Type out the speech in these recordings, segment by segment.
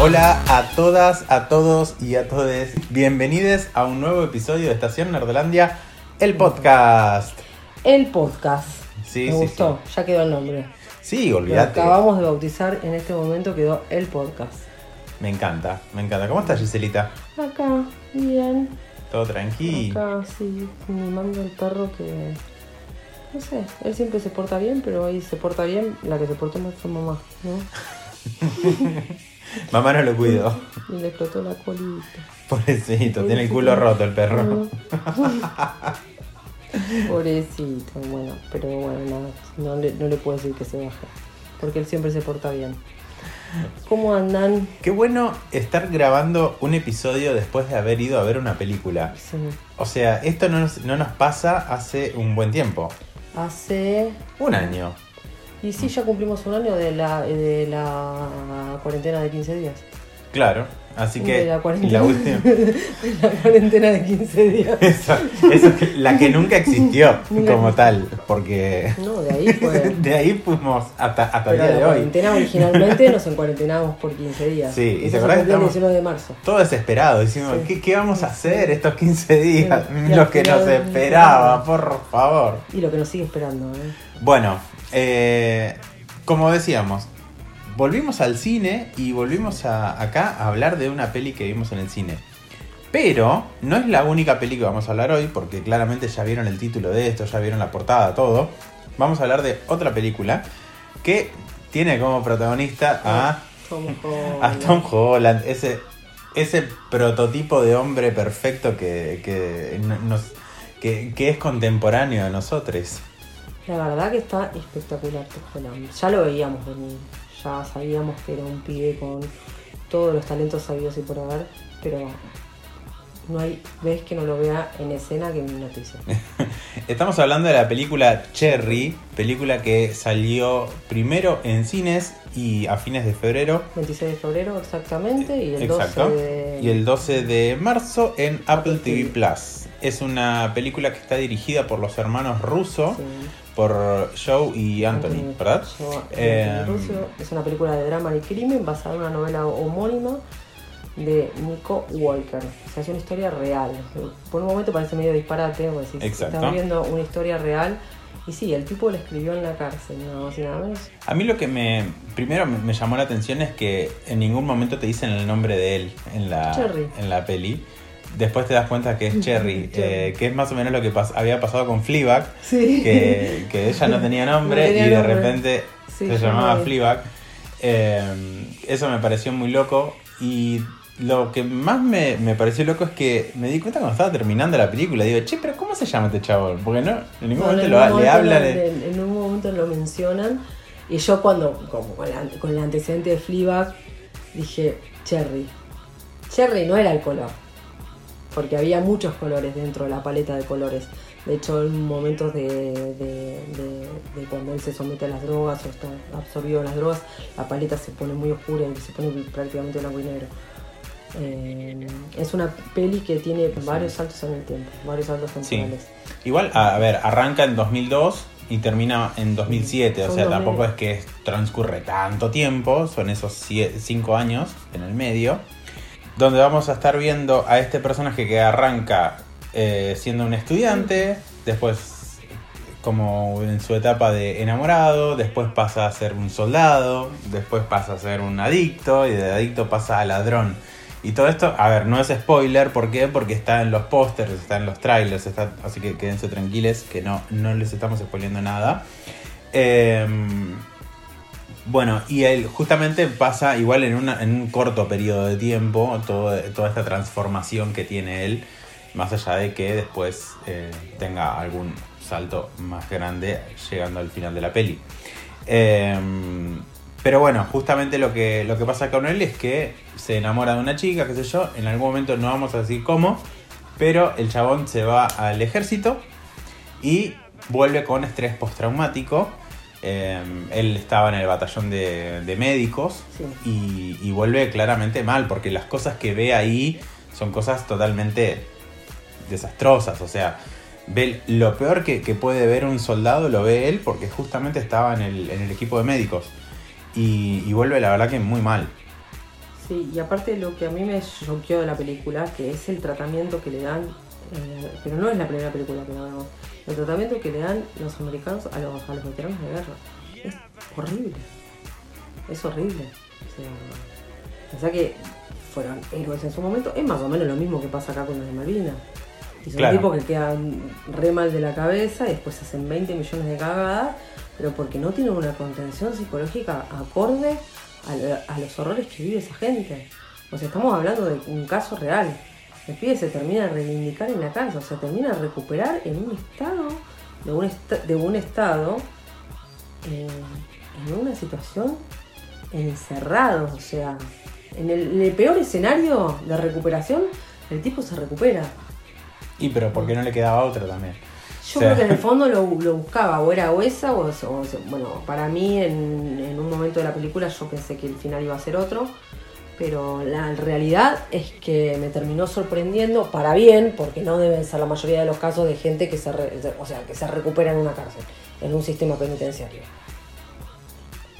Hola a todas, a todos y a todes. Bienvenidos a un nuevo episodio de Estación Nerdolandia, el podcast. El podcast. Sí, Me sí, gustó, ya quedó el nombre. Sí, Lo olvídate. acabamos de bautizar, en este momento quedó el podcast. Me encanta, me encanta. ¿Cómo estás, Giselita? Acá, bien. ¿Todo tranqui? Acá, sí, mimando al perro que. No sé, él siempre se porta bien, pero hoy se porta bien. La que se portó mal fue mamá, ¿no? Mamá no lo cuido. Y le explotó la colita. Pobrecito, tiene el culo roto el perro. Pobrecito, bueno, pero bueno, nada, no le, no le puedo decir que se baje, porque él siempre se porta bien. ¿Cómo andan? Qué bueno estar grabando un episodio después de haber ido a ver una película. Sí. O sea, esto no nos, no nos pasa hace un buen tiempo. Hace Un año. Y sí, ya cumplimos un año de la, de la cuarentena de 15 días. Claro. Así que De la cuarentena. la última. de la cuarentena de 15 días. Eso, eso es la que nunca existió como tal, porque No, de ahí fue. de ahí fuimos hasta, hasta el día la de hoy. cuarentena originalmente nos encuarentenamos por 15 días. Sí, y te acordás que cumplió el estamos- 19 de marzo. Todo desesperado, decimos, Sí. ¿qué, qué vamos a hacer estos 15 días? Y Lo que nos esperaba, por favor. Y lo que nos sigue esperando, ¿eh? Bueno, eh, como decíamos, volvimos al cine y volvimos a, acá a hablar de una peli que vimos en el cine. Pero no es la única peli que vamos a hablar hoy, porque claramente ya vieron el título de esto, ya vieron la portada, todo. Vamos a hablar de otra película que tiene como protagonista a, Tom a Holland. Tom Holland, ese, ese prototipo de hombre perfecto que, que, nos, que, que es contemporáneo de nosotros. La verdad que está espectacular Holland. Ya lo veíamos venir. Ya sabíamos que era un pibe con todos los talentos sabidos y por haber. Pero no hay vez que no lo vea en escena que en noticia. Estamos hablando de la película Cherry, película que salió primero en cines y a fines de febrero. 26 de febrero exactamente y el Exacto. 12 de... Y el 12 de marzo en Apple Apple TV. Plus. Es una película que está dirigida por los hermanos Russo, Sí. por Joe y Anthony. ¿verdad? Yo, Eh, Russo. Es una película de drama y crimen basada en una novela homónima de Nico Walker. O sea, es una historia real. Por un momento parece medio disparate, porque si estás viendo una historia real. Y sí, el tipo la escribió en la cárcel, nada más y nada menos. A mí lo que me primero me llamó la atención es que en ningún momento te dicen el nombre de él en la, en la peli. Después te das cuenta que es Cherry, eh, que es más o menos lo que pas- había pasado con Fleabag, Sí. que, que ella no tenía nombre No tenía y de nombre. repente Sí, se llamaba no- Fleabag. Eh, eso me pareció muy loco y lo que más me, me pareció loco es que me di cuenta cuando estaba terminando la película. Digo, che, pero ¿cómo se llama este chabón? Porque no, en ningún No, momento en lo- le momento hablan. de- en, en un momento lo mencionan. Y yo cuando, como con, la- con el antecedente de Fleabag, dije, Cherry. Cherry no era el color. Porque había muchos colores dentro de la paleta de colores. De hecho, en momentos de, de- de- de cuando él se somete a las drogas o está absorbido en las drogas, la paleta se pone muy oscura y se pone prácticamente blanco y negro. Eh, es una peli que tiene varios saltos en el tiempo, varios saltos Sí. temporales. Igual, a, a ver, arranca en 2002 y termina en 2007, o sea, tampoco meses. es que transcurre tanto tiempo, son esos 5 años en el medio, donde vamos a estar viendo a este personaje que arranca eh, siendo un estudiante, después como en su etapa de enamorado, después pasa a ser un soldado, después pasa a ser un adicto y de adicto pasa a ladrón. Y todo esto, a ver, no es spoiler, ¿por qué? Porque está en los pósters, está en los trailers, así que quédense tranquiles que no, no les estamos spoileando nada. Em, bueno, y él justamente pasa igual en, en un corto periodo de tiempo toda esta transformación que tiene él, más allá de que después eh, tenga algún salto más grande llegando al final de la peli. Em, pero bueno, justamente lo que, lo que pasa con él es que se enamora de una chica, qué sé yo, en algún momento no vamos a decir cómo, pero el chabón se va al ejército y vuelve con estrés postraumático. Eh, él estaba en el batallón de, de médicos Sí. y, y vuelve claramente mal porque las cosas que ve ahí son cosas totalmente desastrosas. O sea, ve lo peor que, que puede ver un soldado lo ve él porque justamente estaba en el, en el equipo de médicos y, y vuelve la verdad que muy mal. Sí, y aparte lo que a mí me choqueó de la película, que es el tratamiento que le dan, eh, pero no es la primera película que la vemos, el tratamiento que le dan los americanos a los, a los veteranos de guerra. Es horrible. Es horrible. O sea, pensá que fueron héroes en su momento, es más o menos lo mismo que pasa acá con los de Malvinas. Y son Claro. tipos que quedan re mal de la cabeza y después hacen 20 millones de cagadas, pero porque no tienen una contención psicológica acorde a, lo- a los horrores que vive esa gente. O sea, estamos hablando de un caso real. El pibe se termina de reivindicar en la casa, o sea, termina de recuperar en un estado, de un, esta- de un estado, eh, en una situación encerrado, o sea, en el, en el peor escenario de recuperación, el tipo se recupera. Y pero porque no le quedaba otra también. Yo O sea, creo que en el fondo lo, lo buscaba, o era o esa, o, o- bueno, para mí en, en un momento de la película yo pensé que el final iba a ser otro, pero la realidad es que me terminó sorprendiendo para bien, porque no deben ser la mayoría de los casos de gente que se, re- o sea, que se recupera en una cárcel, en un sistema penitenciario.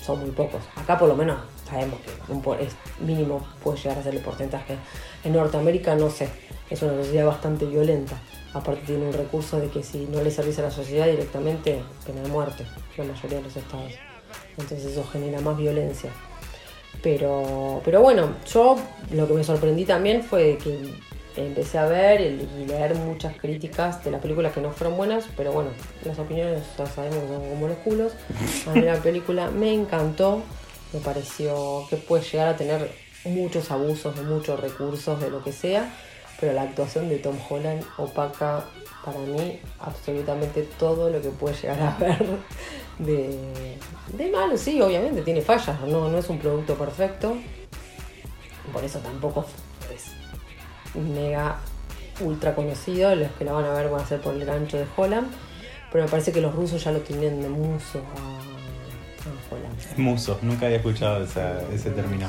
Son muy pocos. Acá por lo menos sabemos que un es mínimo puede llegar a ser el porcentaje. En Norteamérica no sé, es una sociedad bastante violenta. Aparte tiene un recurso de que si no le servís a la sociedad directamente, pena de muerte, la mayoría de los estados. Entonces eso genera más violencia. Pero, pero bueno, yo lo que me sorprendí también fue que empecé a ver y leer muchas críticas de la película que no fueron buenas, pero bueno, las opiniones ya sabemos son como los culos. A mí la película me encantó, me pareció que puede llegar a tener muchos abusos, muchos recursos, de lo que sea, pero la actuación de Tom Holland opaca para mí absolutamente todo lo que puede llegar a ver de, de malo. Sí, obviamente tiene fallas, no, no es un producto perfecto, por eso tampoco es mega ultra conocido, los que la van a ver van a ser por el gancho de Holland, pero me parece que los rusos ya lo tienen de muso a, a Holland. Muso, nunca había escuchado esa- ese término.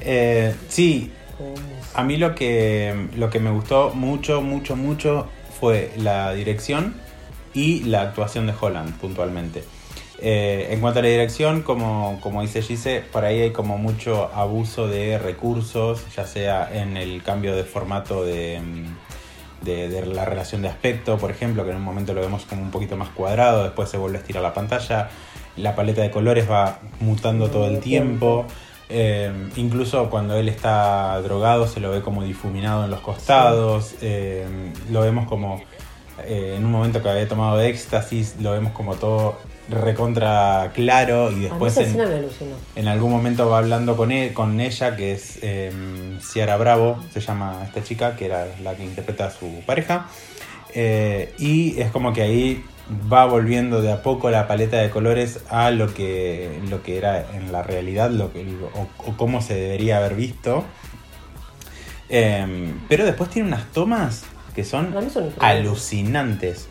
Eh, sí, a mí lo que, lo que me gustó mucho, mucho, mucho fue la dirección y la actuación de Holland puntualmente. Eh, en cuanto a la dirección, como, como dice Gise, por ahí hay como mucho abuso de recursos, ya sea en el cambio de formato de, mm, de, de la relación de aspecto, por ejemplo, que en un momento lo vemos como un poquito más cuadrado, después se vuelve a estirar la pantalla, la paleta de colores va mutando todo el tiempo. Eh, incluso cuando él está drogado se lo ve como difuminado en los costados. eh, lo vemos como eh, en un momento que había tomado éxtasis, lo vemos como todo recontra claro y después en, algún momento va hablando con, él, con ella, que es eh, Ciara Bravo, se llama esta chica, que era la que interpreta a su pareja. Eh, y es como que ahí va volviendo de a poco la paleta de colores a lo que, lo que era en la realidad, lo que, o, o cómo se debería haber visto. Eh, pero después tiene unas tomas que son alucinantes.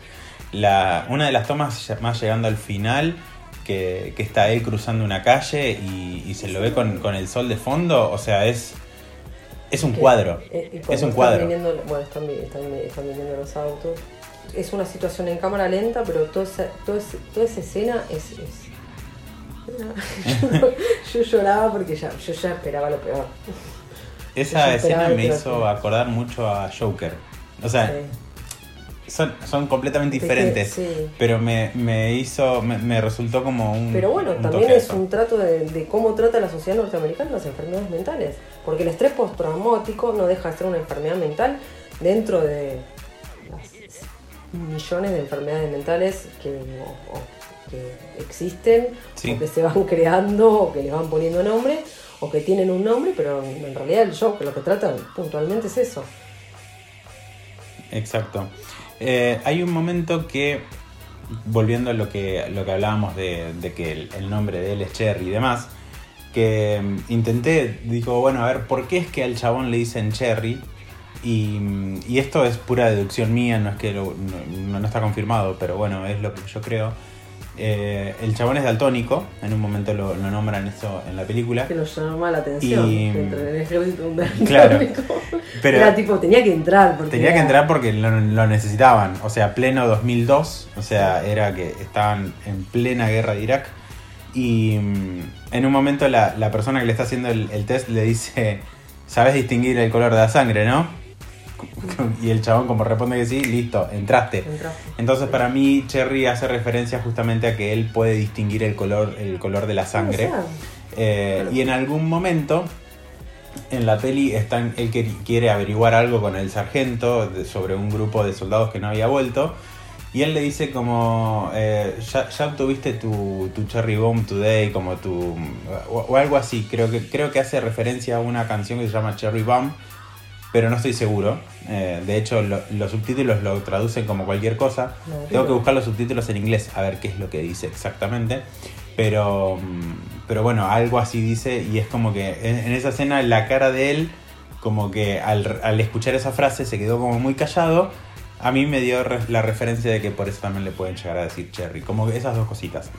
La, una de las tomas más llegando al final, que, que está él cruzando una calle y, y se lo ve con, con el sol de fondo, o sea, es, es un cuadro. eh, Es un cuadro. viniendo- bueno, están, están, están viniendo los autos. Es una situación en cámara lenta, pero toda esa, toda toda esa escena es. es- yo lloraba porque ya, yo ya esperaba lo peor. Esa escena me hizo acordar mucho a Joker. O sea, Sí. son, son completamente diferentes. sí. Pero me, me hizo, me, me resultó como un. Pero bueno, un también es un trato de, de cómo trata la sociedad norteamericana las enfermedades mentales. Porque el estrés postraumático no deja de ser una enfermedad mental dentro de millones de enfermedades mentales que, o- o que existen, Sí. o que se van creando, o que les van poniendo nombre, o que tienen un nombre, pero en realidad el show que lo que trata puntualmente es eso. Exacto. Eh, hay un momento que, volviendo a lo que, lo que hablábamos de, de que el, el nombre de él es Cherry y demás, que mm, intenté, digo, bueno, a ver, ¿por qué es que al chabón le dicen Cherry? Y, y esto es pura deducción mía, no es que lo- no, no está confirmado, pero bueno, es lo que yo creo. Eh, el chabón es daltónico, en un momento lo, lo nombran eso en la película. Que nos llama la atención. Y- dentro del ejército un Claro. Pero- Era tipo, tenía que entrar. Porque Tenía que entrar porque lo, lo necesitaban. O sea, pleno 2002. O sea, era que estaban en plena guerra de Irak. Y mm, en un momento la, la persona que le está haciendo el, el test le dice sabes distinguir el color de la sangre, ¿no? Y el chabón como responde que sí, listo, entraste. Entonces para mí Cherry hace referencia justamente a que él puede distinguir el color, el color de la sangre. Eh, y en algún momento en la peli están, él que- quiere averiguar algo con el sargento de- sobre un grupo de soldados que no había vuelto. Y él le dice como, eh, ya, ya obtuviste tu, tu Cherry Bomb Today, como tu... O, o algo así, creo que, creo que hace referencia a una canción que se llama Cherry Bomb, pero no estoy seguro. Eh, de hecho, lo- los subtítulos lo traducen como cualquier cosa. No, Tengo que buscar los subtítulos en inglés a ver qué es lo que dice exactamente. Pero, mm, pero bueno, algo así dice y es como que en, en esa escena la cara de él, como que al, al escuchar esa frase se quedó como muy callado. A mí me dio la referencia de que por eso también le pueden llegar a decir Cherry. Como esas dos cositas.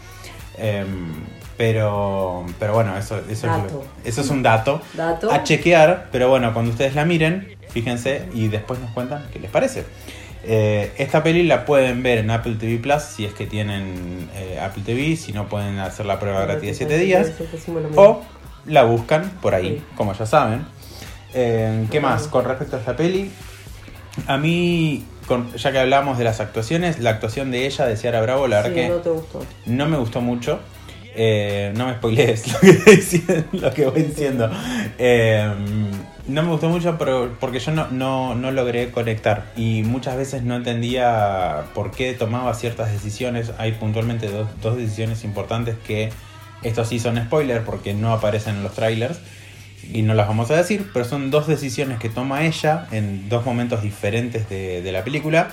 Em, pero, pero bueno, eso, eso, es, Dato. eso es un dato Dato. a chequear, pero bueno, cuando ustedes la miren, fíjense y después nos cuentan qué les parece. Eh, esta peli la pueden ver en Apple TV Plus si es que tienen eh, Apple TV, si no pueden hacer la prueba gratis de 7 días, o la buscan por ahí, Sí. como ya saben. Eh, ¿Qué más? Con respecto a esta peli, a mí, con- ya que hablamos de las actuaciones, la actuación de ella, de Ciara Bravo, la verdad que no te gustó. no me gustó mucho. Eh, no me spoilees lo que, estoy diciendo- lo que voy diciendo. Eh, no me gustó mucho pero, porque yo no, no, no logré conectar. Y muchas veces no entendía por qué tomaba ciertas decisiones. Hay puntualmente dos, dos decisiones importantes que estos sí son spoilers porque no aparecen en los trailers. Y no las vamos a decir, pero son dos decisiones que toma ella en dos momentos diferentes de, de la película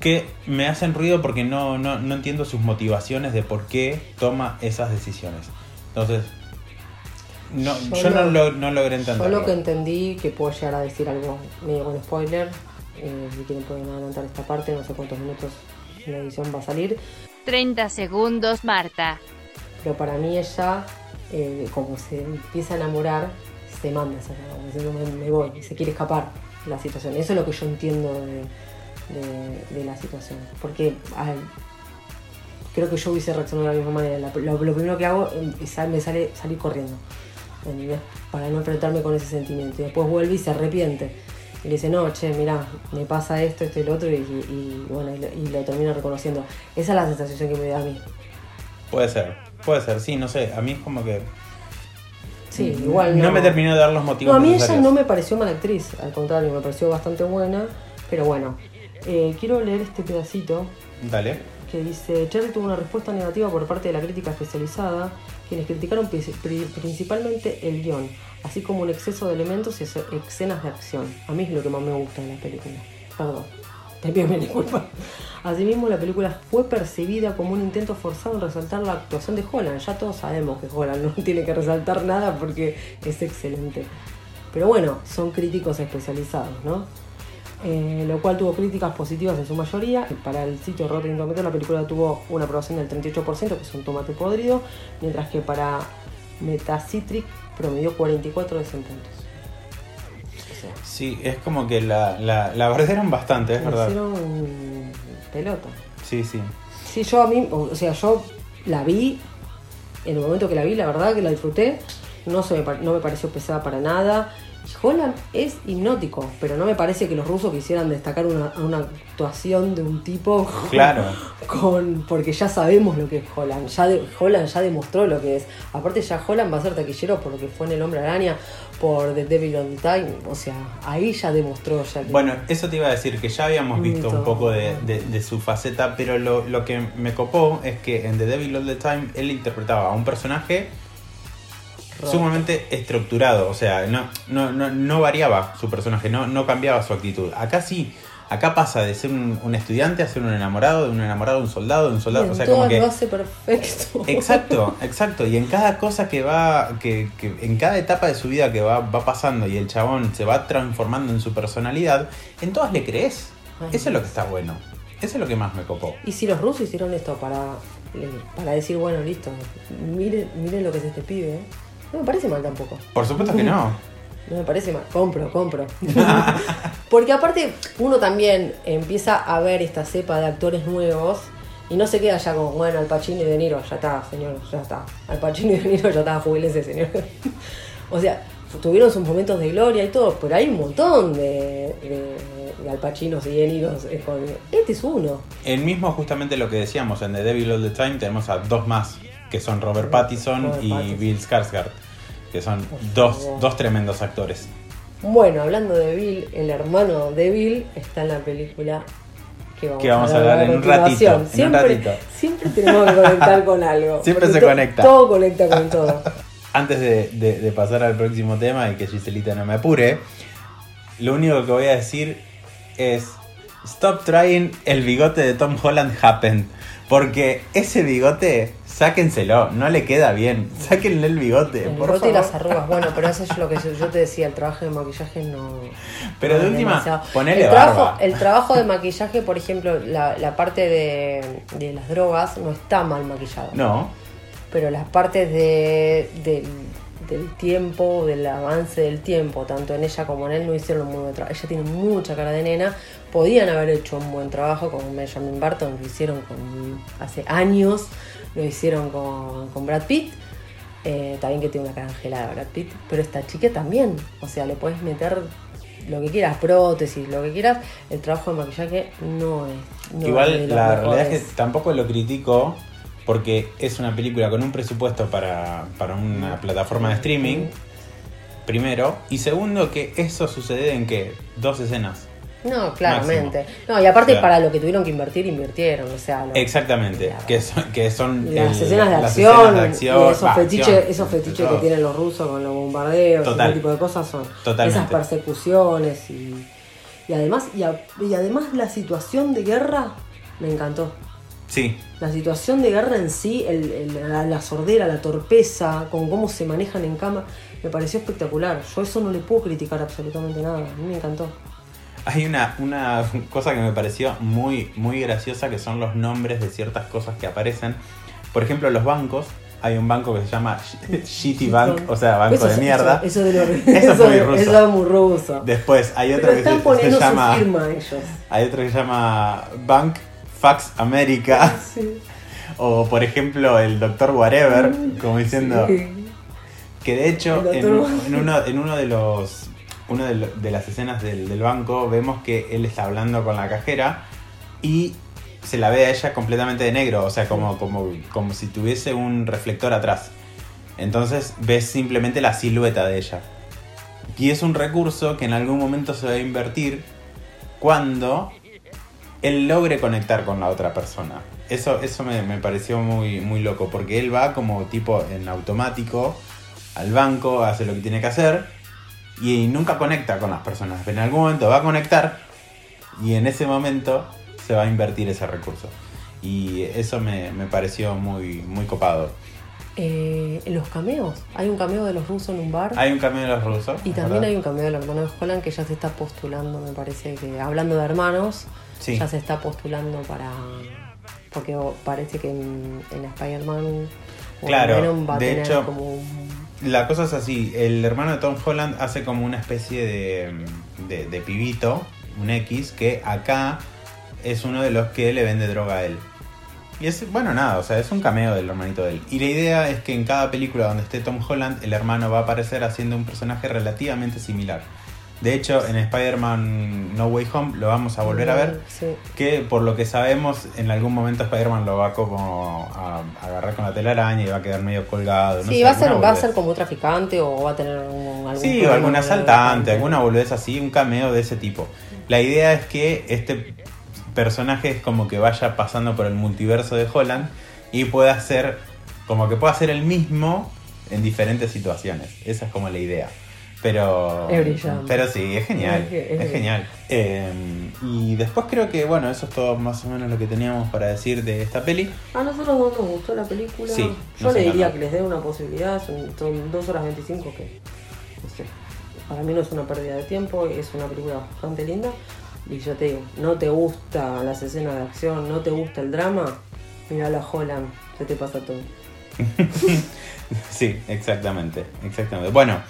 que me hacen ruido porque no, no, no entiendo sus motivaciones de por qué toma esas decisiones. Entonces, no, Yo yo, no, lo- lo- no logré Yo entenderlo. lo que entendí, que puedo llegar a decir algo medio con spoiler, eh, si quieren pueden adelantar esta parte, no sé cuántos minutos la edición va a salir, 30 segundos, Marta. pero para mí ella, eh, como se empieza a enamorar, se manda como diciendo, me, me voy, se quiere escapar de la situación. Eso es lo que yo entiendo de, la situación. Porque creo que yo hubiese reaccionado de la misma manera. Lo, primero que hago em, es me sale salir corriendo. Para no enfrentarme con ese sentimiento. Y después vuelve y se arrepiente. Y le dice, no, che, mirá, me pasa esto, esto y lo otro, y, bueno, y lo, y lo termina reconociendo. Esa es la sensación que me da a mí. Puede ser, puede ser, sí, no sé. A mí es como que. Sí, igual no. No me terminó de dar los motivos No, a mí ella no me pareció mala actriz, al contrario, me pareció bastante buena. Pero bueno, eh, quiero leer este pedacito Dale. que dice, Cherry tuvo una respuesta negativa por parte de la crítica especializada, quienes criticaron pri- pri- principalmente el guion, así como un exceso de elementos y esce- escenas de acción. A mí es lo que más me gusta de la película. Perdón, Asimismo, la película fue percibida como un intento forzado en resaltar la actuación de Holland. Ya todos sabemos que Holland no tiene que resaltar nada porque es excelente. Pero bueno, son críticos especializados, ¿no? Eh, lo cual tuvo críticas positivas en su mayoría. Para el sitio Rotten Tomatoes la película tuvo una aprobación del 38%, que es un tomate podrido, mientras que para Metacitric promedió 44 de 100 puntos. Sí, es como que la, la, la bardearon bastante, es me verdad. hicieron pelota. Sí, sí. Sí, yo a mí, o sea, yo la vi, en el momento que la vi, la verdad que la disfruté, no, se me, no me pareció pesada para nada. Y Holland es hipnótico, pero no me parece que los rusos quisieran destacar una, una actuación de un tipo Claro. con porque ya sabemos lo que es Holland, ya de- Holland ya demostró lo que es. Aparte ya Holland va a ser taquillero por lo que fue en El Hombre Araña, por The Devil on Time, o sea, ahí ya demostró ya que Bueno, eso te iba a decir, que ya habíamos visto un poco de, de- de su faceta, pero lo, lo que me copó es que en The Devil All the Time él interpretaba a un personaje Roto. sumamente estructurado, o sea, no, no, no, no variaba su personaje, no, no cambiaba su actitud. Acá sí, acá pasa de ser un, un estudiante a ser un enamorado, de un enamorado a un soldado, de un soldado, Y en o sea, como que... lo hace perfecto. Exacto, exacto. Y en cada cosa que va, que, que en cada etapa de su vida que va, va pasando y el chabón se va transformando en su personalidad, en todas le crees. Ay, Eso es lo que está bueno. Eso es lo que más me copó. Y si los rusos hicieron esto para, para decir, bueno, listo, miren, miren lo que es este pibe, ¿eh? no me parece mal tampoco. Por supuesto que no. No me parece mal. Compro, compro. Porque aparte, uno también empieza a ver esta cepa de actores nuevos y no se queda ya con, bueno, Al Pacino y De Niro, ya está, señor, ya está. Al Pacino y De Niro ya está, jubilese, señor. o sea, tuvieron sus momentos de gloria y todo, pero hay un montón de, de, de Al Pacinos y De Hollywood. Este es uno. El mismo justamente lo que decíamos en The Devil All the Time tenemos a dos más, que son Robert Pattinson Robert y Pattinson. Bill Skarsgård, que son dos, dos tremendos actores. Bueno, hablando de Bill, el hermano de Bill está en la película que vamos, Que vamos a hablar en un ratito, en un Siempre, ratito. siempre tenemos que conectar con algo. Siempre se conecta. Todo conecta con todo. Antes de, de- de pasar al próximo tema y que Giselita no me apure, lo único que voy a decir es: Stop trying el bigote de Tom Holland happened. Porque ese bigote, sáquenselo, no le queda bien. Sáquenle el bigote, El por bigote y las arrugas, bueno, pero eso es lo que yo, yo te decía, el trabajo de maquillaje no. Pero no de última, demasiado. ponele el trabajo, barba. El trabajo de maquillaje, por ejemplo, la, la parte de, de las drogas no está mal maquillado. No, Pero las partes de, del, del tiempo, del avance del tiempo, tanto en ella como en él, no hicieron un muy buen trabajo. Ella tiene mucha cara de nena. Podían haber hecho un buen trabajo con Benjamin Barton, lo hicieron con, hace años, lo hicieron con, con Brad Pitt. Eh, también que tiene una cara angelada Brad Pitt, pero esta chica también. O sea, le puedes meter lo que quieras, prótesis, lo que quieras. El trabajo de maquillaje no es. no Igual la realidad es que tampoco lo critico porque es una película con un presupuesto para, para una plataforma de streaming, primero, y segundo que eso sucede en que dos escenas. No, claramente. No, y aparte Claro. para lo que tuvieron que invertir, invirtieron. O sea, lo- Exactamente, que son, que son las el- escenas de las acción, escenas de acción, y esos fetiches, acción, esos fetiches que tienen los rusos con los bombardeos, Total. ese tipo de cosas son Totalmente. esas persecuciones y, y además y, a- y además la situación de guerra me encantó. Sí, La situación de guerra en sí, el- el- la, la sordera, la torpeza, con cómo se manejan en cama, me pareció espectacular. Yo eso no le puedo criticar absolutamente nada. A mí me encantó. Hay una, una cosa que me pareció muy, muy graciosa que son los nombres de ciertas cosas que aparecen. Por ejemplo, los bancos. Hay un banco que se llama Shitty Bank, o sea, banco Eso de mierda. Eso, eso de lo- Eso es muy ruso. eso es muy ruso. Después hay otro Pero que están se, se poniendo llama. su firma ellos. Hay otro que se llama Bank Fax America. Sí. O por ejemplo el Doctor Whatever, como diciendo. Sí. Que de hecho en uno, en uno de los. Una de, de las escenas del, del banco vemos que él está hablando con la cajera y se la ve a ella completamente de negro, o sea, como, como, como si tuviese un reflector atrás. Entonces ves simplemente la silueta de ella. Y es un recurso que en algún momento se va a invertir cuando él logre conectar con la otra persona. Eso, eso me, me pareció muy, muy loco, porque él va como tipo en automático al banco, hace lo que tiene que hacer y nunca conecta con las personas. Pero en algún momento va a conectar y en ese momento se va a invertir ese recurso. Y eso me, me pareció muy, muy copado. Eh, los cameos. Hay un cameo de los rusos en un bar. Hay un cambio de los rusos. y también hay un cameo del hermano de Holland que ya se está postulando, me parece que hablando de hermanos, Sí. ya se está postulando para. Porque parece que en, en Spider-Man Claro, en Venom va a de tener hecho, como un- La cosa es así, el hermano de Tom Holland hace como una especie de, de, de pibito, un X, que acá es uno de los que le vende droga a él. Y es, bueno, nada, o sea, es un cameo del hermanito de él. Y la idea es que en cada película donde esté Tom Holland, el hermano va a aparecer haciendo un personaje relativamente similar. De hecho, en Spider-Man No Way Home lo vamos a volver a ver. Sí. Que por lo que sabemos, en algún momento Spider-Man lo va como a, a agarrar con la telaraña y va a quedar medio colgado. no Sí, sé, va a, ser, va a ser como un traficante o va a tener algún, algún Sí, o algún asaltante, alguna boludez así, un cameo de ese tipo. La idea es que este personaje es como que vaya pasando por el multiverso de Holland y pueda ser, como que pueda ser el mismo en diferentes situaciones. Esa es como la idea. Pero, Es brillante. pero sí, es genial, Es que- es, es genial. Eh, y después creo que, bueno, eso es todo más o menos lo que teníamos para decir de esta peli. A nosotros no nos gustó la película. Sí, Yo le diría que les dé una posibilidad. Son, son 2 horas 25 que, no sé, para mí no es una pérdida de tiempo. Es una película bastante linda. Y yo te digo, no te gusta las escenas de acción, no te gusta el drama, mira la Holland, se te pasa todo. Sí, exactamente, exactamente. Bueno,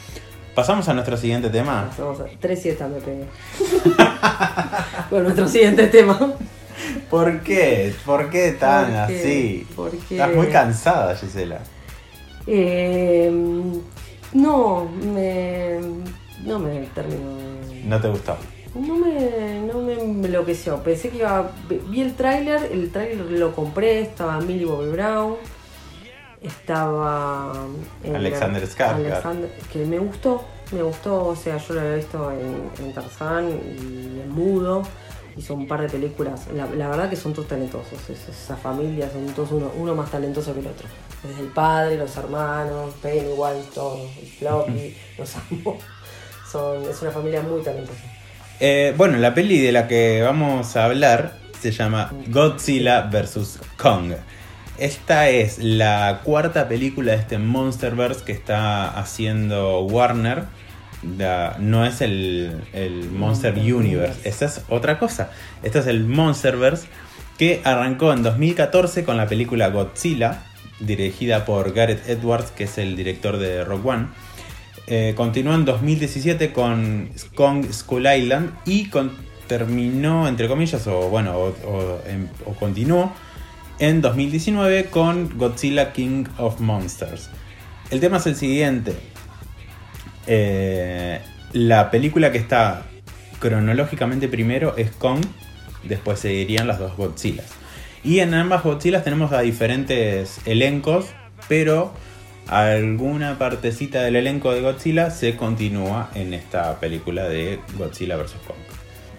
pasamos a nuestro siguiente tema. Vamos a 3 siestas me pegué. bueno, nuestro siguiente tema. ¿Por qué? ¿Por qué tan ¿Por qué? así? Estás muy cansada, Gisela. Eh, No, me. No me terminó de. No te gustó. No me, no me enloqueció. Pensé que iba. Vi el tráiler, el tráiler lo compré, estaba Millie Bobby Brown, estaba. el- Alexander Skarsgård. Alexander- que me gustó, me gustó, o sea, yo lo había visto en, en Tarzán y en Mudo. Hizo un par de películas. La, la verdad que son todos talentosos. es- esa familia son todos uno, uno más talentoso que el otro. Desde el padre, los hermanos, Pennywise, todos, el Floppy, los amo. Son, es una familia muy talentosa. Eh, bueno, la peli de la que vamos a hablar se llama Godzilla vs. Kong. Esta es la cuarta película de este Monsterverse que está haciendo Warner. No es el, el Monster Universe, esta es otra cosa. Este es el Monsterverse que arrancó en 2014 con la película Godzilla, dirigida por Gareth Edwards, que es el director de Rock One. Eh, continuó en 2017 con Kong Skull Island y con- terminó, entre comillas, o bueno, o, o- em- o continuó en 2019 con Godzilla King of Monsters. El tema es el siguiente. Eh, la película que está cronológicamente primero es Kong, después seguirían las dos Godzillas. Y en ambas Godzillas tenemos a diferentes elencos, pero alguna partecita del elenco de Godzilla se continúa en esta película de Godzilla vs. Kong.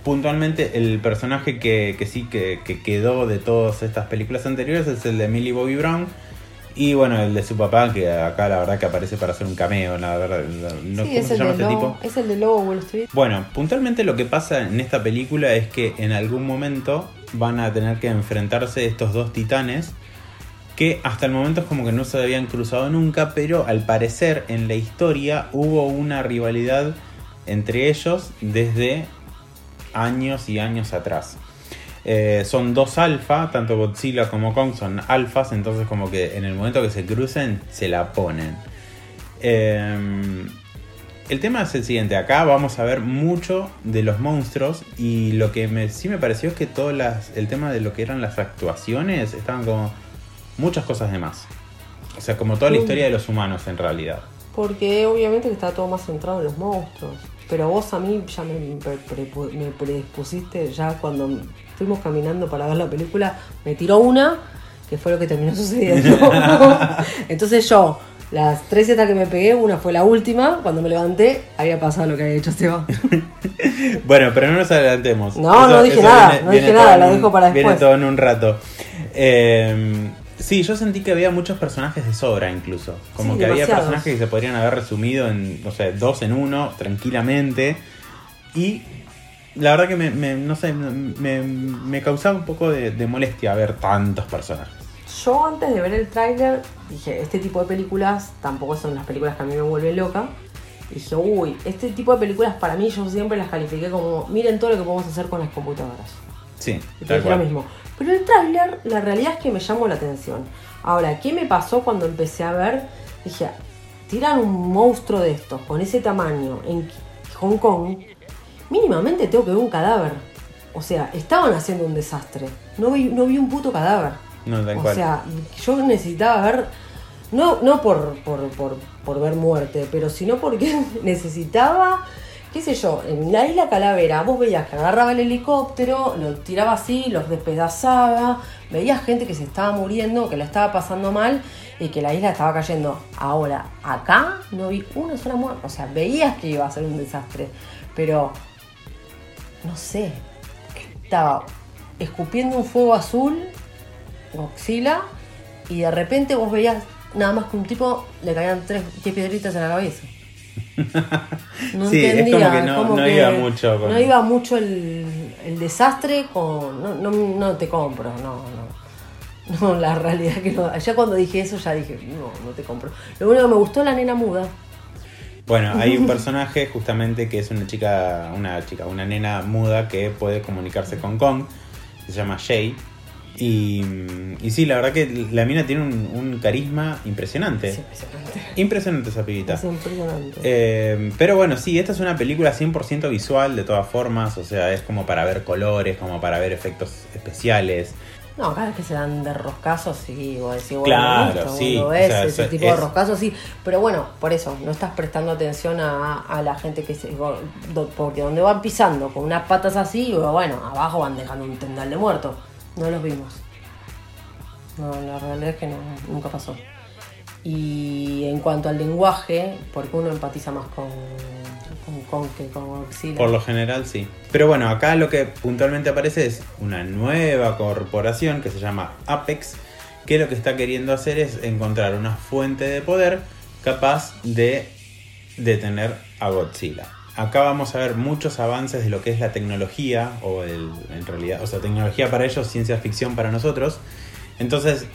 Puntualmente el personaje que, que sí que, que quedó de todas estas películas anteriores es el de Millie Bobby Brown. Y bueno, el de su papá, que acá la verdad que aparece para hacer un cameo, la verdad. No, sí, ¿Cómo es se llama de este Lobo, tipo? es el de Lobo Wall Street. Bueno, puntualmente lo que pasa en esta película es que en algún momento van a tener que enfrentarse estos dos titanes que hasta el momento es como que no se habían cruzado nunca, pero al parecer en la historia hubo una rivalidad entre ellos desde años y años atrás. Eh, son dos alfa, tanto Godzilla como Kong son alfas, entonces como que en el momento que se crucen se la ponen. Eh, el tema es el siguiente, acá vamos a ver mucho de los monstruos y lo que me, sí me pareció es que todo las, el tema de lo que eran las actuaciones estaban como muchas cosas de más. O sea, como toda la historia de los humanos en realidad. Porque obviamente que está todo más centrado en los monstruos. Pero vos a mí ya me, me predispusiste, ya cuando fuimos caminando para ver la película, me tiró una, que fue lo que terminó sucediendo. Entonces yo, las tres setas que me pegué, una fue la última, cuando me levanté, había pasado lo que había hecho Esteban. Bueno, pero no nos adelantemos. No, no dije nada, no dije nada, un- dejo para Viene después. todo en un rato. Eh, sí, yo sentí que había muchos personajes de sobra incluso. Como Sí, que había personajes que se podrían haber resumido en, no sé, dos en uno, tranquilamente. Y la verdad que me, me- no sé, me, me causaba un poco de, de molestia ver tantos personajes. Yo antes de ver el tráiler dije, este tipo de películas tampoco son las películas que a mí me vuelven loca. Dije, uy, este tipo de películas para mí yo siempre las califiqué como, miren todo lo que podemos hacer con las computadoras. Sí, dije lo mismo. Pero el tráiler, la realidad es que me llamó la atención. Ahora, ¿qué me pasó cuando empecé a ver? Dije, tiran un monstruo de estos, con ese tamaño, en Hong Kong, mínimamente tengo que ver un cadáver. O sea, estaban haciendo un desastre. No vi, no vi un puto cadáver. No, tal O cual. sea, yo necesitaba ver, no, no por, por, por, por ver muerte, pero sino porque necesitaba, qué sé yo, en la isla Calavera, vos veías que agarraba el helicóptero, lo tiraba así, los despedazaba, veías gente que se estaba muriendo, que la estaba pasando mal y que la isla estaba cayendo. Ahora, acá no vi una sola muerte, o sea, veías que iba a ser un desastre, pero no sé, estaba escupiendo un fuego azul Godzilla y de repente vos veías nada más que un tipo le caían tres, diez piedritas en la cabeza. No Sí, es entendía, como que no- como no que iba mucho con- No iba mucho el, el desastre con. No, no, no te compro, no, no. No, la realidad que no. Ya cuando dije eso ya dije, no, no te compro. Lo único que me gustó la nena muda. Bueno, hay un personaje justamente que es una chica, una chica, una nena muda que puede comunicarse con Kong, se llama Shay. Y, y sí, la verdad que la mina tiene un, un carisma impresionante. Es impresionante. Impresionante esa pibita. Es impresionante. Eh, pero bueno, sí, esta es una película 100% visual de todas formas, o sea, es como para ver colores, como para ver efectos especiales. No, cada vez que se dan de roscazos, sí, vos decís, bueno, Claro, vos sí, lo o ves, sea, ese eso tipo de es- roscazos, sí. Pero bueno, por eso, no estás prestando atención a, a la gente que se. Porque donde van pisando con unas patas así, bueno, abajo van dejando un tendal de muertos. No los vimos. No, la realidad es que no, nunca pasó. Y en cuanto al lenguaje, porque uno empatiza más con, con, que con Godzilla. Por lo general sí. Pero bueno, acá lo que puntualmente aparece es una nueva corporación que se llama Apex, que lo que está queriendo hacer es encontrar una fuente de poder capaz de detener a Godzilla. Acá vamos a ver muchos avances de lo que es la tecnología, o el- en realidad, o sea, tecnología para ellos, ciencia ficción para nosotros. Entonces,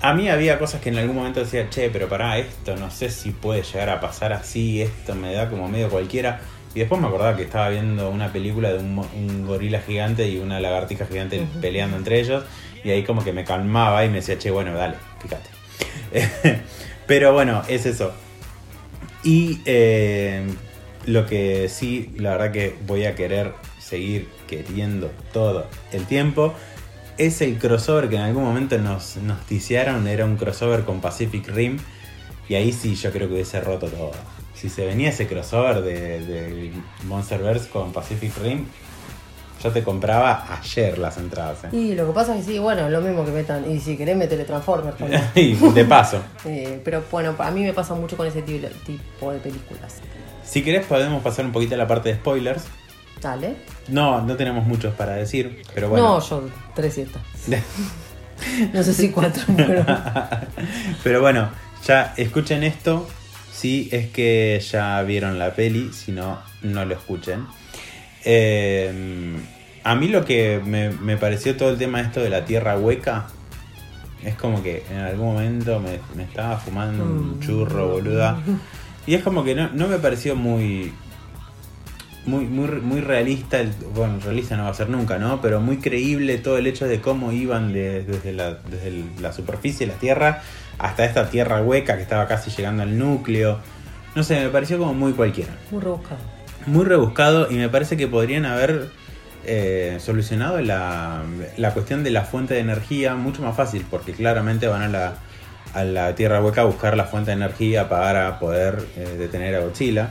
a mí había cosas que en algún momento decía, che, pero pará, esto no sé si puede llegar a pasar así, esto me da como medio cualquiera. Y después me acordaba que estaba viendo una película de un, gorila gigante y una lagartija gigante peleando entre ellos. Y ahí como que me calmaba y me decía, che, bueno, dale, fíjate. pero bueno, es eso. Y eh, lo que sí, la verdad que voy a querer seguir queriendo todo el tiempo es el crossover que en algún momento nos noticiaron. Era un crossover con Pacific Rim. Y ahí sí yo creo que hubiese roto todo. Si se venía ese crossover de, de Monsterverse con Pacific Rim, yo te compraba ayer las entradas. ¿eh? Y lo que pasa es que sí, bueno, lo mismo que metan. Y si querés, metele Transformers también. y de paso. Eh, pero bueno, a mí me pasa mucho con ese tipo tipo de películas. Si querés podemos pasar un poquito a la parte de spoilers. Dale. No, no tenemos muchos para decir, pero bueno. No, yo tres siestas. No sé si cuatro, pero. Pero bueno, ya escuchen esto si es que ya vieron la peli, si no, no lo escuchen. Eh, a mí lo que me, me pareció todo el tema esto de la tierra hueca es como que en algún momento me, me estaba fumando un Mm. churro, boluda. Y es como que no, no me pareció muy, muy, muy, muy realista, el- bueno, realista no va a ser nunca, ¿no? Pero muy creíble todo el hecho de cómo iban de- desde, la, desde el- la superficie de la Tierra hasta esta Tierra hueca que estaba casi llegando al núcleo. No sé, me pareció como muy cualquiera. Muy rebuscado. Muy rebuscado y me parece que podrían haber eh, solucionado la, la cuestión de la fuente de energía mucho más fácil, porque claramente van a la, a la Tierra Hueca a buscar la fuente de energía para poder eh, detener a Godzilla,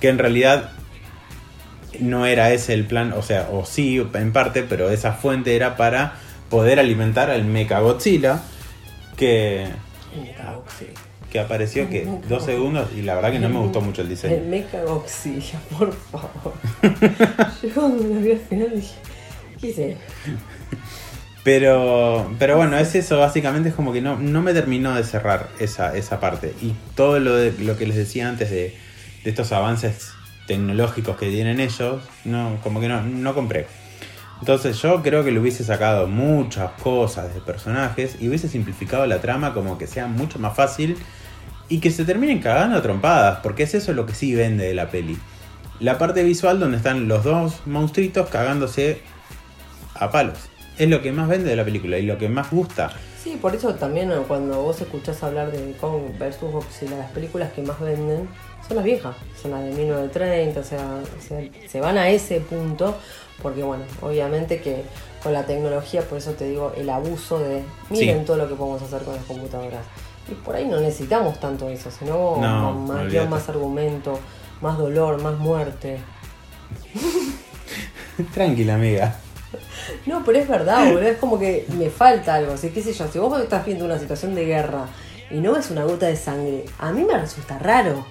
que en realidad no era ese el plan, o sea, o sí en parte, pero esa fuente era para poder alimentar al Mecha Godzilla, que, que apareció que Mecha dos segundos y la verdad que no me gustó mucho el diseño. Me cago, sí, por favor. Yo cuando lo vi al final dije, ¿qué? Pero, pero bueno, es eso, básicamente es como que no, no me terminó de cerrar esa, esa parte. Y todo lo, de, lo que les decía antes de, de estos avances tecnológicos que tienen ellos, no, como que no, no compré. Entonces yo creo que le hubiese sacado muchas cosas de personajes y hubiese simplificado la trama como que sea mucho más fácil y que se terminen cagando a trompadas, porque es eso lo que sí vende de la peli. La parte visual donde están los dos monstruitos cagándose a palos. Es lo que más vende de la película y lo que más gusta. Sí, por eso también cuando vos escuchás hablar de Kong versus Godzilla, las películas que más venden son las viejas, son las de 1930, o sea, o sea, se van a ese punto, porque bueno, obviamente que con la tecnología, por eso te digo, el abuso de, miren Sí. todo lo que podemos hacer con las computadoras. Y por ahí no necesitamos tanto eso, sino No, más, más argumento, más dolor, más muerte. Tranquila, amiga. No, pero es verdad, boludo. Es como que me falta algo. Así qué sé yo, si vos estás viendo una situación de guerra y no ves una gota de sangre, a mí me resulta raro.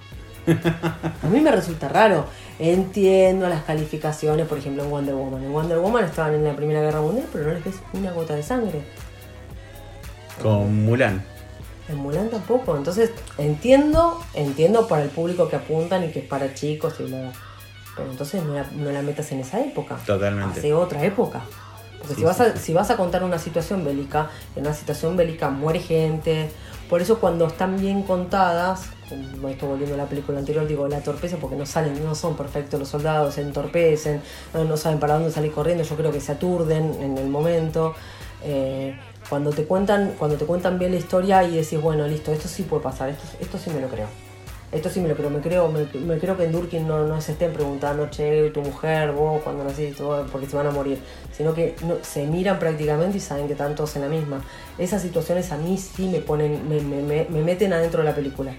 A mí me resulta raro. Entiendo las calificaciones, por ejemplo, en Wonder Woman. En Wonder Woman estaban en la Primera Guerra Mundial, pero no les ves una gota de sangre. Con Mulan. En Mulan tampoco. Entonces, entiendo, entiendo para el público que apuntan y que es para chicos y bla, bla. Pero entonces no la, no la metas en esa época. Totalmente. Hace otra época. Porque Sí, si, vas sí, a, sí. si vas a contar una situación bélica, en una situación bélica muere gente. Por eso cuando están bien contadas, esto volviendo a la película anterior, digo la torpeza porque no salen, no son perfectos los soldados, se entorpecen, no, no saben para dónde salir corriendo, yo creo que se aturden en el momento. Eh, cuando te cuentan, cuando te cuentan bien la historia y decís, bueno, listo, esto sí puede pasar, esto, esto sí me lo creo. Esto sí me lo creo, me creo, me, creo que en Durkin no, no se estén preguntando, che, tu mujer, vos, cuando naciste, vos, porque se van a morir. Sino que se miran prácticamente y saben que están todos en la misma. Esas situaciones a mí sí me ponen, me, me- me- me meten adentro de la película.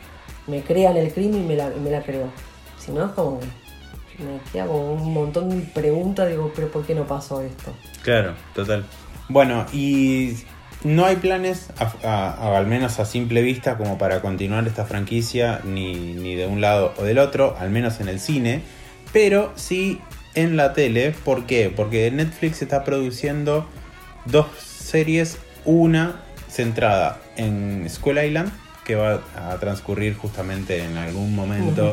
Me crean el crimen y me la, creo. Si no es como me como un montón de preguntas, digo, pero ¿por qué no pasó esto? Claro, total. Bueno, y no hay planes, a- a- al menos a simple vista, como para continuar esta franquicia, ni, ni de un lado o del otro, al menos en el cine, pero sí en la tele. ¿Por qué? Porque Netflix está produciendo dos series, una centrada en Skull Island, que va a transcurrir justamente en algún momento.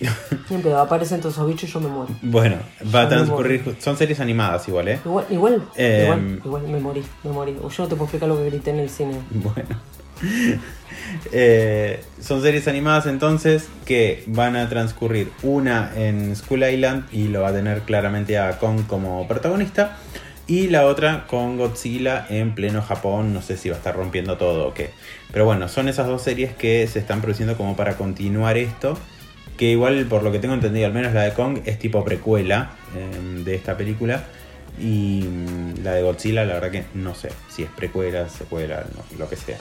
pedo, aparecen todos esos bichos y yo me muero. Bueno, va a transcurrir, son series animadas igual, ¿eh? Igual, igual, Eh, igual, igual me morí, me morí. Yo no te puedo explicar lo que grité en el cine. Bueno. Eh, son series animadas entonces que van a transcurrir una en Skull Island y lo va a tener claramente a Kong como protagonista y la otra con Godzilla en pleno Japón, no sé si va a estar rompiendo todo o qué. Pero bueno, son esas dos series que se están produciendo como para continuar esto, que igual por lo que tengo entendido, al menos la de Kong es tipo precuela eh, de esta película. Y mm, la de Godzilla, la verdad que no sé si es precuela, secuela, lo que sea.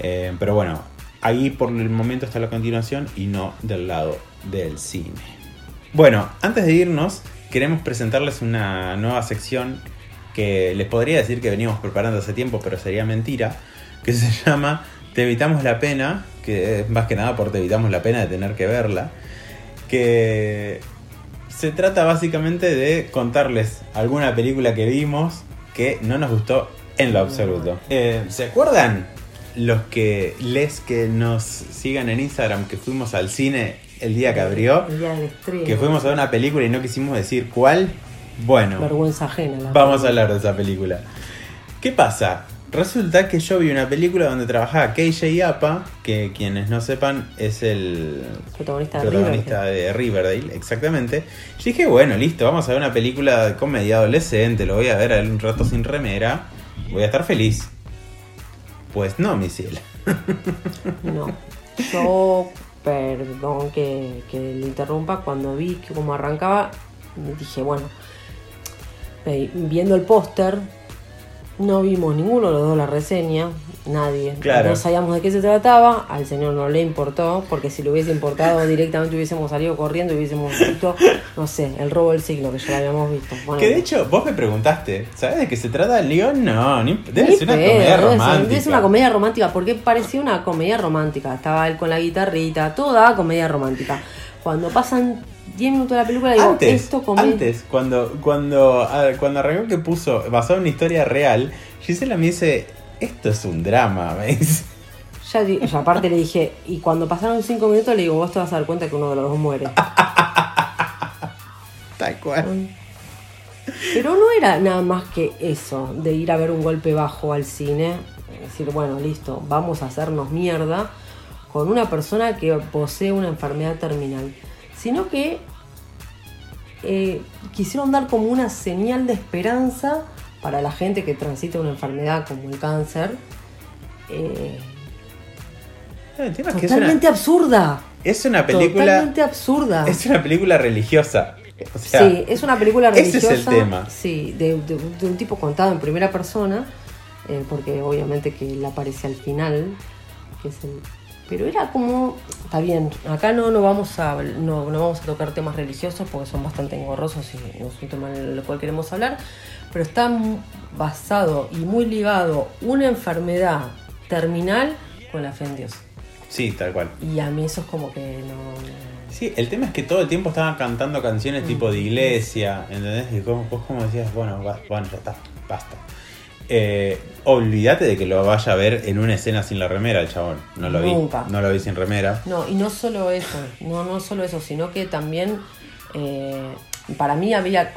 Eh, pero bueno, ahí por el momento está la continuación y no del lado del cine. Bueno, antes de irnos, queremos presentarles una nueva sección que les podría decir que veníamos preparando hace tiempo, pero sería mentira, que se llama Te evitamos la pena, que es más que nada por Te evitamos la pena de tener que verla, que se trata básicamente de contarles alguna película que vimos que no nos gustó en lo absoluto. Eh, ¿Se acuerdan los que les que nos sigan en Instagram que fuimos al cine el día que abrió? El día del estreno. Que fuimos a ver una película y no quisimos decir cuál. Bueno, Vergüenza ajena. la vamos a hablar de esa película. ¿Qué pasa? Resulta que yo vi una película donde trabajaba KJ Apa, que quienes no sepan es el Protagonista de protagonista de Riverdale, exactamente. Yo dije, bueno, listo, vamos a ver una película de comedia adolescente, lo voy a ver un rato sin remera, voy a estar feliz. Pues no, mi cielo. No. Yo, perdón que, que le interrumpa, cuando vi que como arrancaba, dije, bueno, eh, viendo el póster, no vimos ninguno de los dos la reseña, nadie. Claro. No sabíamos de qué se trataba, al señor no le importó, porque si le hubiese importado directamente hubiésemos salido corriendo y hubiésemos visto, no sé, el robo del siglo, que ya lo habíamos visto. Bueno, Que de hecho, vos me preguntaste, ¿sabes de qué se trata? Le digo, no, ni- debe ser una pedo, comedia debe ser- romántica. Es una comedia romántica, porque parecía una comedia romántica. Estaba él con la guitarrita, toda comedia romántica. Cuando pasan 10 minutos de la película, digo, antes, esto comedia. antes, cuando, cuando, a ver, cuando arrancó que puso basado en una historia real, Gisela me dice, esto es un drama, me dice. Ya, di- ya aparte le dije, y cuando pasaron 5 minutos, le digo, vos te vas a dar cuenta que uno de los dos muere. Tal cual. Pero no era nada más que eso, de ir a ver un golpe bajo al cine. Decir, bueno, listo, vamos a hacernos mierda con una persona que posee una enfermedad terminal. Sino que eh, quisieron dar como una señal de esperanza para la gente que transita una enfermedad como el cáncer. eh, El tema es que es una, totalmente absurda. es una película. Totalmente absurda. Es una película religiosa. O sea, sí, es una película ese es religiosa. el tema. Sí, de, de- de un tipo contado en primera persona, eh, porque obviamente que él aparece al final, que es el. Pero era como. Está bien, acá no, no, vamos a, no, no vamos a tocar temas religiosos porque son bastante engorrosos y no es un tema en el cual queremos hablar, pero está basado y muy ligado una enfermedad terminal con la fe en Dios. Sí, tal cual. Y a mí eso es como que no. Sí, el tema es que todo el tiempo estaban cantando canciones tipo de iglesia, ¿entendés? Y vos, vos como decías, bueno, va- bueno, ya está, basta. Eh, olvídate de que lo vaya a ver en una escena sin la remera el chabón. No lo Nunca. vi. No lo vi sin remera. No, y no solo eso, no, no solo eso, sino que también eh, para mí había,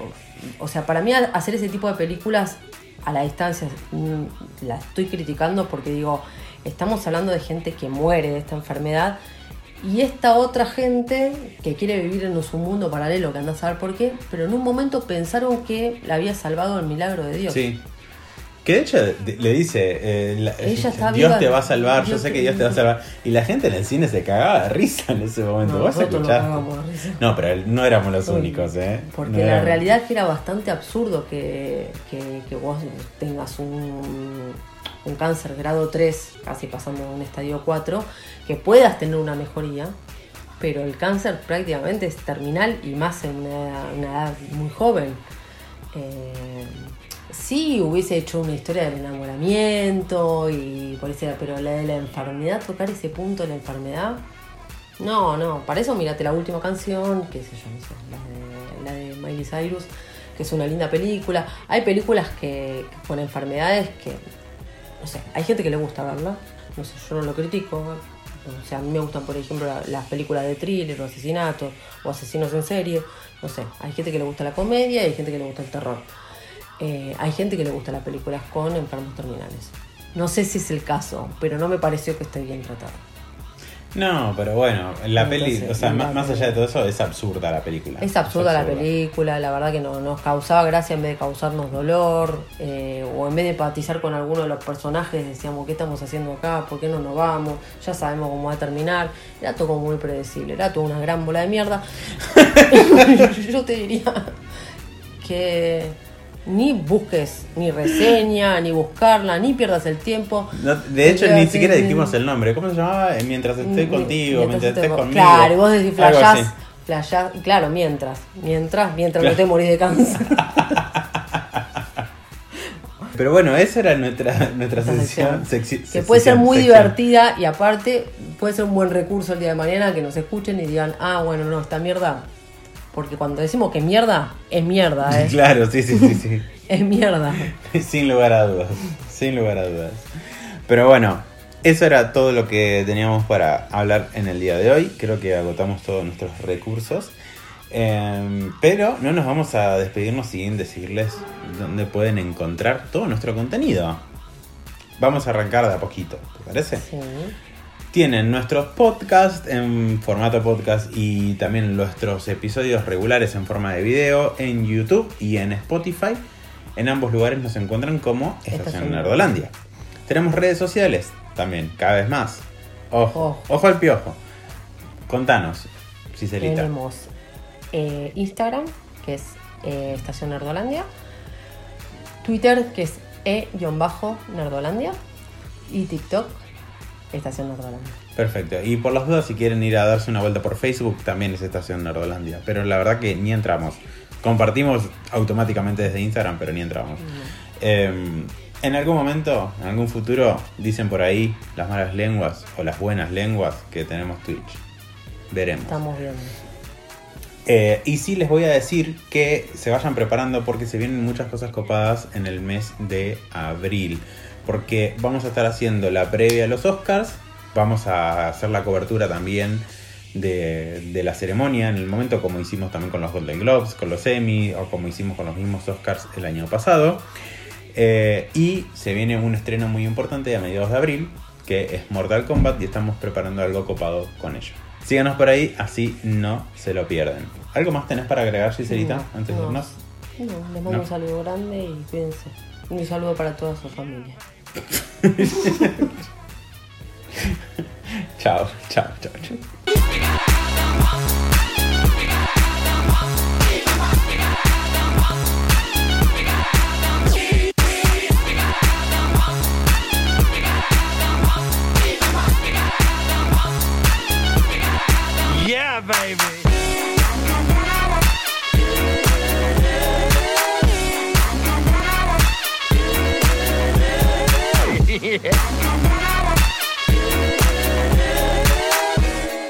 o sea, para mí hacer ese tipo de películas a la distancia mm, la estoy criticando porque digo, estamos hablando de gente que muere de esta enfermedad y esta otra gente que quiere vivir en su mundo paralelo, que anda a saber por qué, pero en un momento pensaron que la había salvado el milagro de Dios. Sí. Que de hecho le dice, eh, la- Ella está Dios viva, te va a salvar, yo sé que Dios te va a salvar. Y la gente en el cine se cagaba de risa en ese momento. No, ¿Vos escuchaste? No, pero no éramos los únicos, ¿eh? Porque No la éramos. realidad es que era bastante absurdo que, que, que vos tengas un, un cáncer grado 3, casi pasando a un estadio 4, que puedas tener una mejoría, pero el cáncer prácticamente es terminal y más en una, una edad muy joven. Eh, sí hubiese hecho una historia del enamoramiento y por ese, pero la de la enfermedad, tocar ese punto de la enfermedad, no, no, para eso mírate la última canción, qué sé yo, no sé, la de, la de Miley Cyrus, que es una linda película. Hay películas que, con enfermedades que, no sé, hay gente que le gusta verla, no sé, yo no lo critico. O sea, a mí me gustan, por ejemplo, la- las películas de thriller o asesinatos o asesinos en serie. No sé, hay gente que le gusta la comedia y hay gente que le gusta el terror. Eh, hay gente que le gusta las películas con enfermos terminales. No sé si es el caso, pero no me pareció que esté bien tratado. No, pero bueno, la Entonces, peli, o sea, más, allá de todo eso, es absurda la película. Es absurda la película, la verdad que no, nos causaba gracia en vez de causarnos dolor, eh, o en vez de empatizar con alguno de los personajes, decíamos, ¿qué estamos haciendo acá? ¿Por qué no nos vamos? Ya sabemos cómo va a terminar. Era todo como muy predecible, era toda una gran bola de mierda. Yo te diría que ni busques ni reseña, ni buscarla, ni pierdas el tiempo. No, de hecho, ni siquiera dijimos el nombre. ¿Cómo se llamaba? Eh, Mientras esté contigo, mientras, estés esté- conmigo. Claro, y vos decís flashás, flashás, claro, mientras, mientras, mientras no te morís de cáncer. Pero bueno, esa era nuestra, nuestra sección. sección. que puede ser muy sección. divertida y aparte puede ser un buen recurso el día de mañana que nos escuchen y digan, ah, bueno, no, esta mierda. Porque cuando decimos que mierda, es mierda, ¿eh? Claro, sí, sí, sí, sí. Es mierda. sin lugar a dudas. Sin lugar a dudas. Pero bueno, eso era todo lo que teníamos para hablar en el día de hoy. Creo que agotamos todos nuestros recursos. Em, pero no nos vamos a despedirnos sin decirles dónde pueden encontrar todo nuestro contenido. Vamos a arrancar de a poquito, ¿te parece? Sí. Tienen nuestros podcasts en formato podcast y también nuestros episodios regulares en forma de video en YouTube y en Spotify. En ambos lugares nos encuentran como Estación Nerdolandia. Tenemos redes sociales también, cada vez más. Ojo, Ojo. ojo al piojo. Contanos, Cicelita. Tenemos eh, Instagram, que es eh, Estación Nerdolandia. Twitter, que es e-nerdolandia. Y TikTok, Estación Nerdolandia. Perfecto. Y por las dudas, si quieren ir a darse una vuelta por Facebook, también es Estación Nerdolandia. Pero la verdad que ni entramos. Compartimos automáticamente desde Instagram, pero ni entramos. Eh, en algún momento, en algún futuro, dicen por ahí las malas lenguas o las buenas lenguas que tenemos Twitch. Veremos. Estamos viendo. Eh, y sí les voy a decir que se vayan preparando porque se vienen muchas cosas copadas en el mes de abril. Porque vamos a estar haciendo la previa a los Oscars, vamos a hacer la cobertura también de, la ceremonia en el momento, como hicimos también con los Golden Globes, con los Emmy o como hicimos con los mismos Oscars el año pasado. Eh, y se viene un estreno muy importante a mediados de abril, que es Mortal Kombat, y estamos preparando algo copado con ello. Síganos por ahí, así no se lo pierden. ¿Algo más tenés para agregar, Giselita, No, antes de no. irnos? No, les mando un saludo grande y cuídense. Un saludo para toda su familia. Chao, chao, chao, chao. baby. yeah.